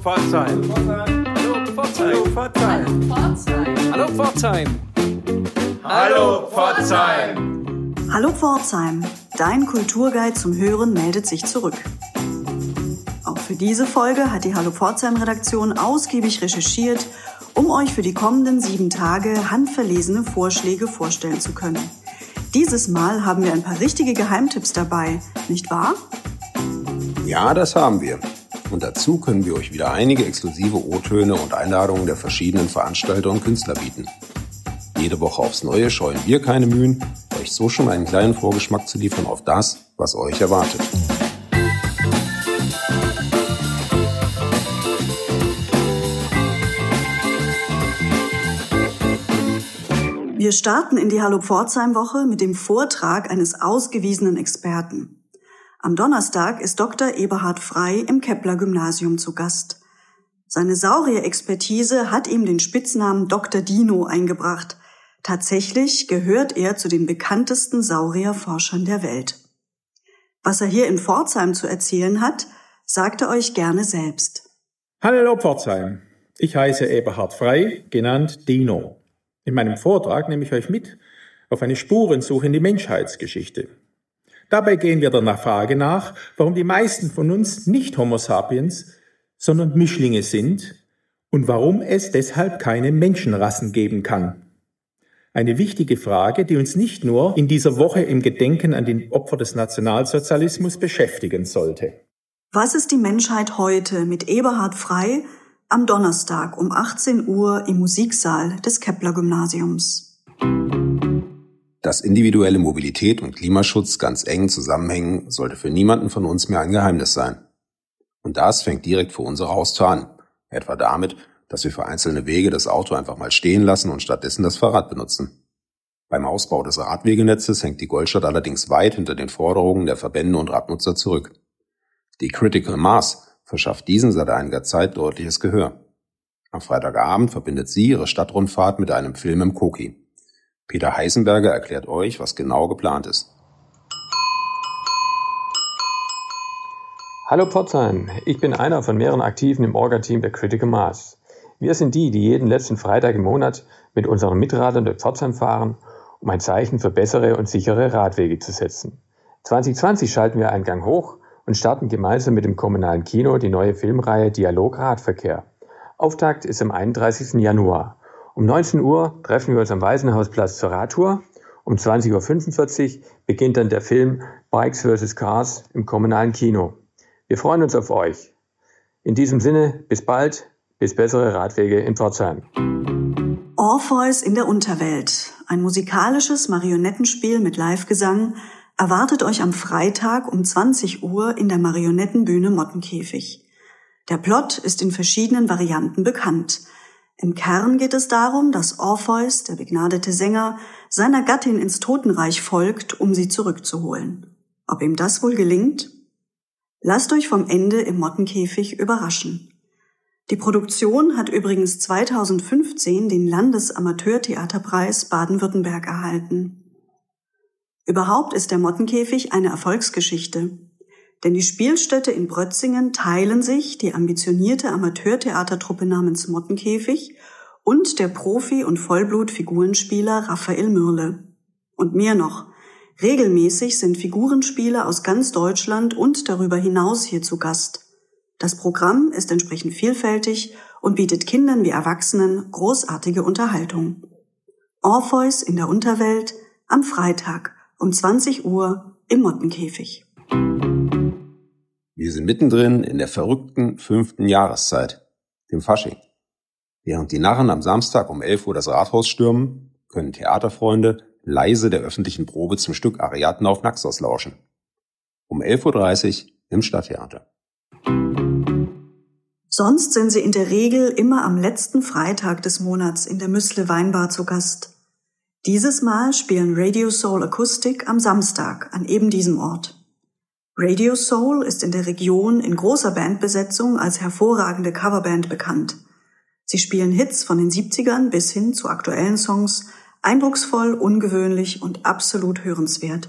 Pforzheim. Hallo Pforzheim. Hallo Pforzheim. Hallo Pforzheim. Hallo Pforzheim. Dein Kulturguide zum Hören meldet sich zurück. Auch für diese Folge hat die Hallo Pforzheim Redaktion ausgiebig recherchiert, um euch für die kommenden sieben Tage handverlesene Vorschläge vorstellen zu können. Dieses Mal haben wir ein paar richtige Geheimtipps dabei, nicht wahr? Ja, das haben wir. Und dazu können wir euch wieder einige exklusive O-Töne und Einladungen der verschiedenen Veranstalter und Künstler bieten. Jede Woche aufs Neue scheuen wir keine Mühen, euch so schon einen kleinen Vorgeschmack zu liefern auf das, was euch erwartet. Wir starten in die Hallo Pforzheim Woche mit dem Vortrag eines ausgewiesenen Experten. Am Donnerstag ist Dr. Eberhard Frei im Kepler Gymnasium zu Gast. Seine Saurier-Expertise hat ihm den Spitznamen Dr. Dino eingebracht. Tatsächlich gehört er zu den bekanntesten Saurierforschern der Welt. Was er hier in Pforzheim zu erzählen hat, sagt er euch gerne selbst. Hallo Pforzheim. Ich heiße Eberhard Frei, genannt Dino. In meinem Vortrag nehme ich euch mit auf eine Spurensuche in die Menschheitsgeschichte. Dabei gehen wir der Frage nach, warum die meisten von uns nicht Homo sapiens, sondern Mischlinge sind und warum es deshalb keine Menschenrassen geben kann. Eine wichtige Frage, die uns nicht nur in dieser Woche im Gedenken an die Opfer des Nationalsozialismus beschäftigen sollte. Was ist die Menschheit heute mit Eberhard Frei am Donnerstag um 18 Uhr im Musiksaal des Kepler Gymnasiums? Dass individuelle Mobilität und Klimaschutz ganz eng zusammenhängen, sollte für niemanden von uns mehr ein Geheimnis sein. Und das fängt direkt vor unserer Haustür an. Etwa damit, dass wir für einzelne Wege das Auto einfach mal stehen lassen und stattdessen das Fahrrad benutzen. Beim Ausbau des Radwegenetzes hängt die Goldstadt allerdings weit hinter den Forderungen der Verbände und Radnutzer zurück. Die Critical Mass verschafft diesen seit einiger Zeit deutliches Gehör. Am Freitagabend verbindet sie ihre Stadtrundfahrt mit einem Film im Koki. Peter Heisenberger erklärt euch, was genau geplant ist. Hallo Pforzheim, ich bin einer von mehreren Aktiven im Orga-Team der Critical Mass. Wir sind die, die jeden letzten Freitag im Monat mit unseren Mitradern durch Pforzheim fahren, um ein Zeichen für bessere und sichere Radwege zu setzen. 2020 schalten wir einen Gang hoch und starten gemeinsam mit dem kommunalen Kino die neue Filmreihe Dialog Radverkehr. Auftakt ist am 31. Januar. Um 19 Uhr treffen wir uns am Waisenhausplatz zur Radtour. Um 20.45 Uhr beginnt dann der Film Bikes vs. Cars im kommunalen Kino. Wir freuen uns auf euch. In diesem Sinne, bis bald, bis bessere Radwege in Pforzheim. Orpheus in der Unterwelt, ein musikalisches Marionettenspiel mit Livegesang, erwartet euch am Freitag um 20 Uhr in der Marionettenbühne Mottenkäfig. Der Plot ist in verschiedenen Varianten bekannt – im Kern geht es darum, dass Orpheus, der begnadete Sänger, seiner Gattin ins Totenreich folgt, um sie zurückzuholen. Ob ihm das wohl gelingt? Lasst euch vom Ende im Mottenkäfig überraschen. Die Produktion hat übrigens 2015 den Landesamateurtheaterpreis Baden-Württemberg erhalten. Überhaupt ist der Mottenkäfig eine Erfolgsgeschichte. Denn die Spielstätte in Brötzingen teilen sich die ambitionierte Amateurtheatertruppe namens Mottenkäfig und der Profi- und Vollblut-Figurenspieler Raphael Mürle. Und mehr noch. Regelmäßig sind Figurenspieler aus ganz Deutschland und darüber hinaus hier zu Gast. Das Programm ist entsprechend vielfältig und bietet Kindern wie Erwachsenen großartige Unterhaltung. Orpheus in der Unterwelt am Freitag um 20 Uhr im Mottenkäfig. Wir sind mittendrin in der verrückten fünften Jahreszeit, dem Fasching. Während die Narren am Samstag um 11 Uhr das Rathaus stürmen, können Theaterfreunde leise der öffentlichen Probe zum Stück Ariadne auf Naxos lauschen. Um 11.30 Uhr im Stadttheater. Sonst sind sie in der Regel immer am letzten Freitag des Monats in der Müsle Weinbar zu Gast. Dieses Mal spielen Radio Soul Acoustic am Samstag an eben diesem Ort. Radio Soul ist in der Region in großer Bandbesetzung als hervorragende Coverband bekannt. Sie spielen Hits von den 70ern bis hin zu aktuellen Songs, eindrucksvoll, ungewöhnlich und absolut hörenswert.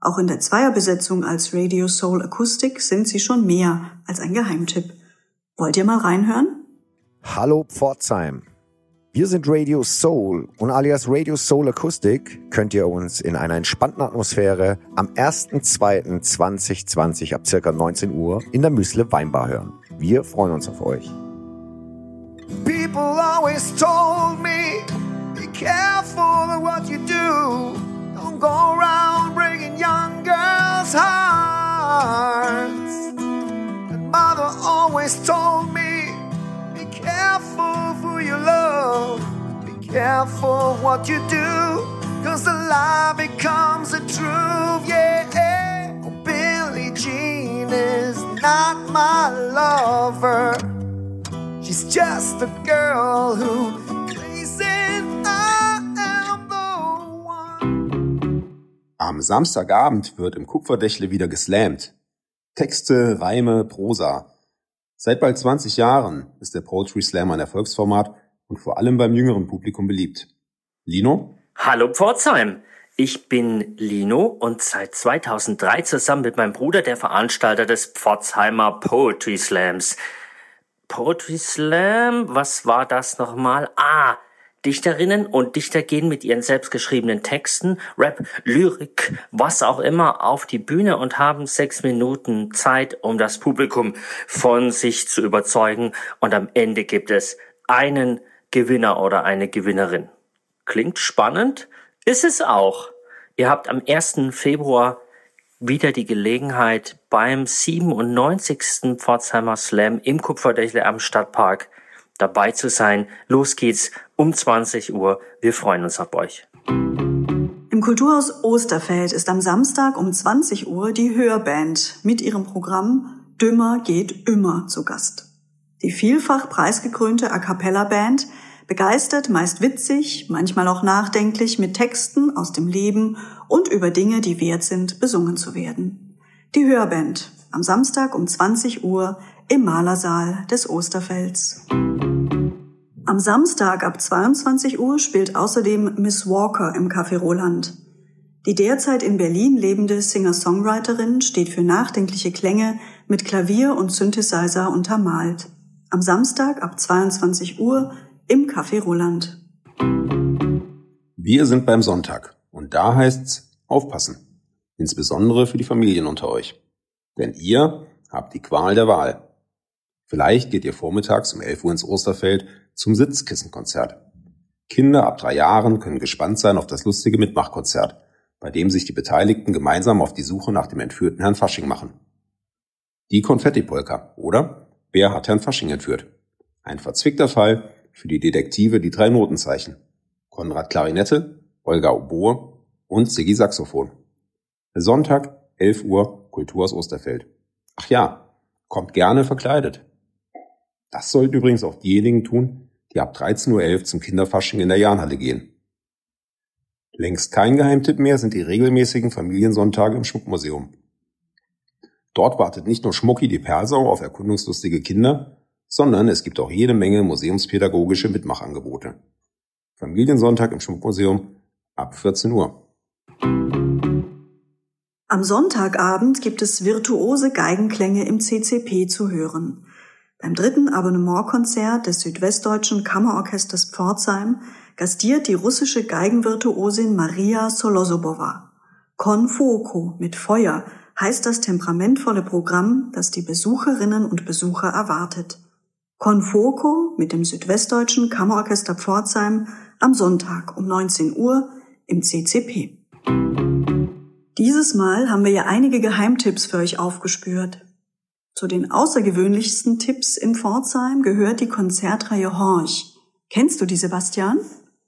Auch in der Zweierbesetzung als Radio Soul Acoustic sind sie schon mehr als ein Geheimtipp. Wollt ihr mal reinhören? Hallo Pforzheim. Wir sind Radio Soul und alias Radio Soul Akustik könnt ihr uns in einer entspannten Atmosphäre am 1.2.2020 ab circa 19 Uhr in der Müsle Weinbar hören. Wir freuen uns auf euch. People always told me, be careful of what you do. Don't go around breaking young girls' hearts. And mother always told careful what you do, cause the lie becomes the truth, yeah. Oh, Billie Jean is not my lover. She's just a girl who thinks I am. Am Samstagabend wird im Kupferdächle wieder geslammt. Texte, Reime, Prosa. Seit bald 20 Jahren ist der Poetry Slam ein Erfolgsformat und vor allem beim jüngeren Publikum beliebt. Lino? Hallo Pforzheim. Ich bin Lino und seit 2003 zusammen mit meinem Bruder der Veranstalter des Pforzheimer Poetry Slams. Poetry Slam, was war das nochmal? Ah, Dichterinnen und Dichter gehen mit ihren selbstgeschriebenen Texten, Rap, Lyrik, was auch immer auf die Bühne und haben sechs Minuten Zeit, um das Publikum von sich zu überzeugen und am Ende gibt es einen Gewinner oder eine Gewinnerin. Klingt spannend? Ist es auch. Ihr habt am 1. Februar wieder die Gelegenheit beim 97. Pforzheimer Slam im Kupferdächle am Stadtpark dabei zu sein. Los geht's um 20 Uhr. Wir freuen uns auf euch. Im Kulturhaus Osterfeld ist am Samstag um 20 Uhr die Hörband mit ihrem Programm Dümmer geht immer zu Gast. Die vielfach preisgekrönte A cappella Band begeistert, meist witzig, manchmal auch nachdenklich mit Texten aus dem Leben und über Dinge, die wert sind, besungen zu werden. Die Hörband am Samstag um 20 Uhr im Malersaal des Osterfelds. Am Samstag ab 22 Uhr spielt außerdem Miss Walker im Café Roland. Die derzeit in Berlin lebende Singer-Songwriterin steht für nachdenkliche Klänge mit Klavier und Synthesizer untermalt. Am Samstag ab 22 Uhr im Café Roland. Wir sind beim Sonntag und da heißt's aufpassen. Insbesondere für die Familien unter euch. Denn ihr habt die Qual der Wahl. Vielleicht geht ihr vormittags um 11 Uhr ins Osterfeld zum Sitzkissenkonzert. Kinder ab drei Jahren können gespannt sein auf das lustige Mitmachkonzert, bei dem sich die Beteiligten gemeinsam auf die Suche nach dem entführten Herrn Fasching machen. Die Konfettipolka, oder? Wer hat Herrn Fasching entführt? Ein verzwickter Fall für die Detektive die drei Notenzeichen. Konrad Klarinette, Olga Oboe und Siggi Saxophon. Sonntag, 11 Uhr, Kulturhaus Osterfeld. Ach ja, kommt gerne verkleidet. Das sollten übrigens auch diejenigen tun, die ab 13.11 Uhr zum Kinderfasching in der Jahnhalle gehen. Längst kein Geheimtipp mehr sind die regelmäßigen Familiensonntage im Schmuckmuseum. Dort wartet nicht nur Schmucki die Persau auf erkundungslustige Kinder, sondern es gibt auch jede Menge museumspädagogische Mitmachangebote. Familiensonntag im Schmuckmuseum ab 14 Uhr. Am Sonntagabend gibt es virtuose Geigenklänge im CCP zu hören. Beim dritten Abonnementkonzert des Südwestdeutschen Kammerorchesters Pforzheim gastiert die russische Geigenvirtuosin Maria Solosobova. Con Fuoco mit Feuer heißt das temperamentvolle Programm, das die Besucherinnen und Besucher erwartet. Con Fuoco mit dem Südwestdeutschen Kammerorchester Pforzheim am Sonntag um 19 Uhr im CCP. Dieses Mal haben wir ja einige Geheimtipps für euch aufgespürt. Zu den außergewöhnlichsten Tipps in Pforzheim gehört die Konzertreihe Horch. Kennst du die, Sebastian?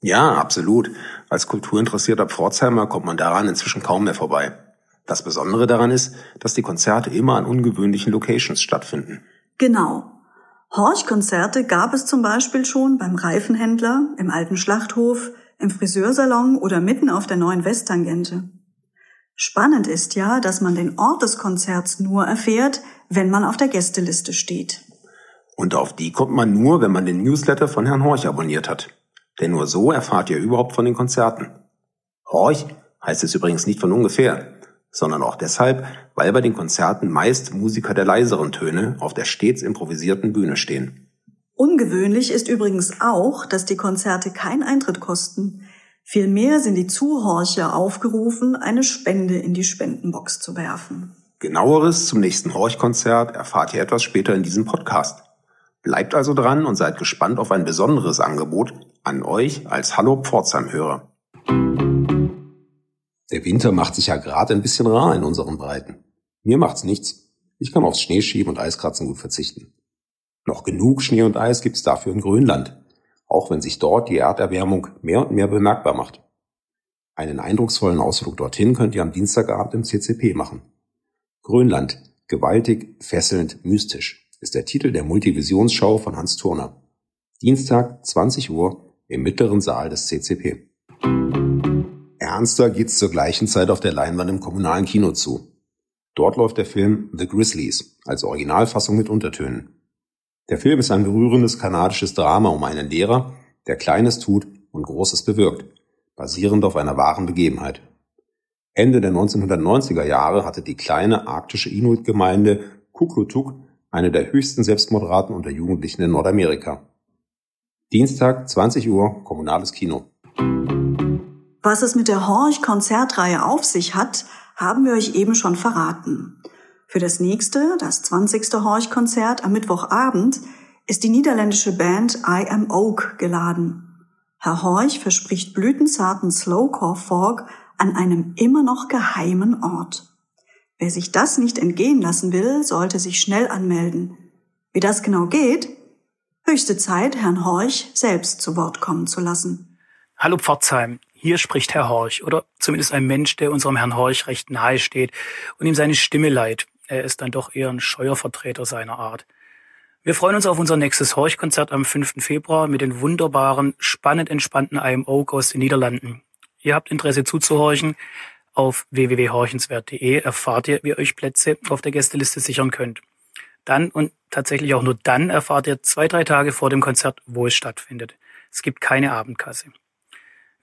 Ja, absolut. Als kulturinteressierter Pforzheimer kommt man daran inzwischen kaum mehr vorbei. Das Besondere daran ist, dass die Konzerte immer an ungewöhnlichen Locations stattfinden. Genau. Horch-Konzerte gab es zum Beispiel schon beim Reifenhändler, im alten Schlachthof, im Friseursalon oder mitten auf der neuen Westtangente. Spannend ist ja, dass man den Ort des Konzerts nur erfährt, wenn man auf der Gästeliste steht. Und auf die kommt man nur, wenn man den Newsletter von Herrn Horch abonniert hat. Denn nur so erfahrt ihr überhaupt von den Konzerten. Horch heißt es übrigens nicht von ungefähr. Sondern auch deshalb, weil bei den Konzerten meist Musiker der leiseren Töne auf der stets improvisierten Bühne stehen. Ungewöhnlich ist übrigens auch, dass die Konzerte keinen Eintritt kosten. Vielmehr sind die Zuhorcher aufgerufen, eine Spende in die Spendenbox zu werfen. Genaueres zum nächsten Horchkonzert erfahrt ihr etwas später in diesem Podcast. Bleibt also dran und seid gespannt auf ein besonderes Angebot an euch als Hallo Pforzheim-Hörer. Der Winter macht sich ja gerade ein bisschen rar in unseren Breiten. Mir macht's nichts. Ich kann aufs Schneeschieben und Eiskratzen gut verzichten. Noch genug Schnee und Eis gibt's dafür in Grönland, auch wenn sich dort die Erderwärmung mehr und mehr bemerkbar macht. Einen eindrucksvollen Ausflug dorthin könnt ihr am Dienstagabend im CCP machen. Grönland, gewaltig, fesselnd, mystisch ist der Titel der Multivisionsshow von Hans Turner. Dienstag, 20 Uhr, im mittleren Saal des CCP. Ernster geht's zur gleichen Zeit auf der Leinwand im kommunalen Kino zu. Dort läuft der Film The Grizzlies als Originalfassung mit Untertönen. Der Film ist ein berührendes kanadisches Drama um einen Lehrer, der Kleines tut und Großes bewirkt, basierend auf einer wahren Begebenheit. Ende der 1990er Jahre hatte die kleine arktische Inuit-Gemeinde Kuklutuk eine der höchsten Selbstmordraten unter Jugendlichen in Nordamerika. Dienstag, 20 Uhr, kommunales Kino. Was es mit der Horch-Konzertreihe auf sich hat, haben wir euch eben schon verraten. Für das nächste, das 20. Horch-Konzert am Mittwochabend, ist die niederländische Band I Am Oak geladen. Herr Horch verspricht blütenzarten Slowcore Folk an einem immer noch geheimen Ort. Wer sich das nicht entgehen lassen will, sollte sich schnell anmelden. Wie das genau geht? Höchste Zeit, Herrn Horch selbst zu Wort kommen zu lassen. Hallo Pforzheim, hier spricht Herr Horch oder zumindest ein Mensch, der unserem Herrn Horch recht nahe steht und ihm seine Stimme leiht. Er ist dann doch eher ein scheuer Vertreter seiner Art. Wir freuen uns auf unser nächstes Horch-Konzert am 5. Februar mit den wunderbaren, spannend entspannten IMO aus den Niederlanden. Ihr habt Interesse zuzuhorchen. Auf www.horchenswert.de erfahrt ihr, wie ihr euch Plätze auf der Gästeliste sichern könnt. Dann und tatsächlich auch nur dann erfahrt ihr zwei, drei Tage vor dem Konzert, wo es stattfindet. Es gibt keine Abendkasse.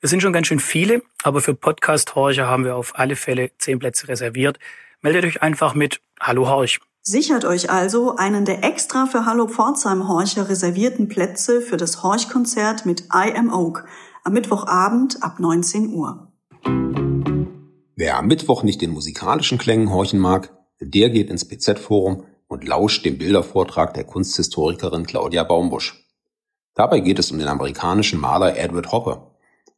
Wir sind schon ganz schön viele, aber für Podcast-Horcher haben wir auf alle Fälle zehn Plätze reserviert. Meldet euch einfach mit Hallo Horch. Sichert euch also einen der extra für Hallo Pforzheim Horcher reservierten Plätze für das Horch-Konzert mit I Am Oak am Mittwochabend ab 19 Uhr. Wer am Mittwoch nicht den musikalischen Klängen horchen mag, der geht ins BZ-Forum und lauscht dem Bildervortrag der Kunsthistorikerin Claudia Baumbusch. Dabei geht es um den amerikanischen Maler Edward Hopper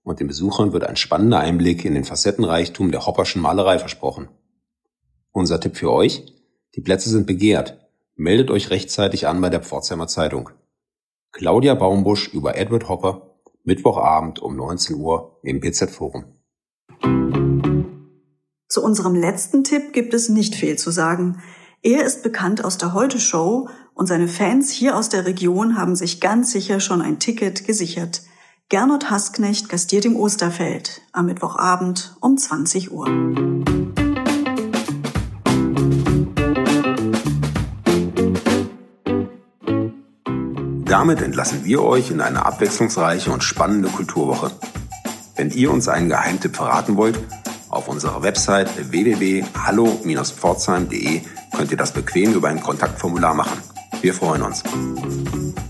und den Besuchern wird ein spannender Einblick in den Facettenreichtum der Hopperschen Malerei versprochen. Unser Tipp für euch? Die Plätze sind begehrt. Meldet euch rechtzeitig an bei der Pforzheimer Zeitung. Claudia Baumbusch über Edward Hopper Mittwochabend um 19 Uhr im PZ-Forum. Zu unserem letzten Tipp gibt es nicht viel zu sagen. Er ist bekannt aus der Heute-Show und seine Fans hier aus der Region haben sich ganz sicher schon ein Ticket gesichert. Gernot Hasknecht gastiert im Osterfeld am Mittwochabend um 20 Uhr. Damit entlassen wir euch in eine abwechslungsreiche und spannende Kulturwoche. Wenn ihr uns einen Geheimtipp verraten wollt, auf unserer Website www.hallo-pforzheim.de könnt ihr das bequem über ein Kontaktformular machen. Wir freuen uns.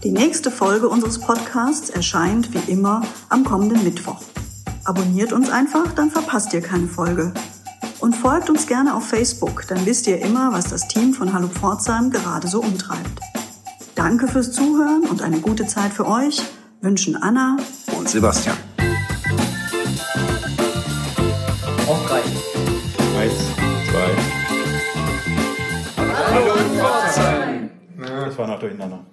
Die nächste Folge unseres Podcasts erscheint wie immer am kommenden Mittwoch. Abonniert uns einfach, dann verpasst ihr keine Folge. Und folgt uns gerne auf Facebook, dann wisst ihr immer, was das Team von Hallo Pforzheim gerade so umtreibt. Danke fürs Zuhören und eine gute Zeit für euch wünschen Anna und Sebastian. Auf drei. Eins, zwei. Hallo Pforzheim. Das war noch durcheinander.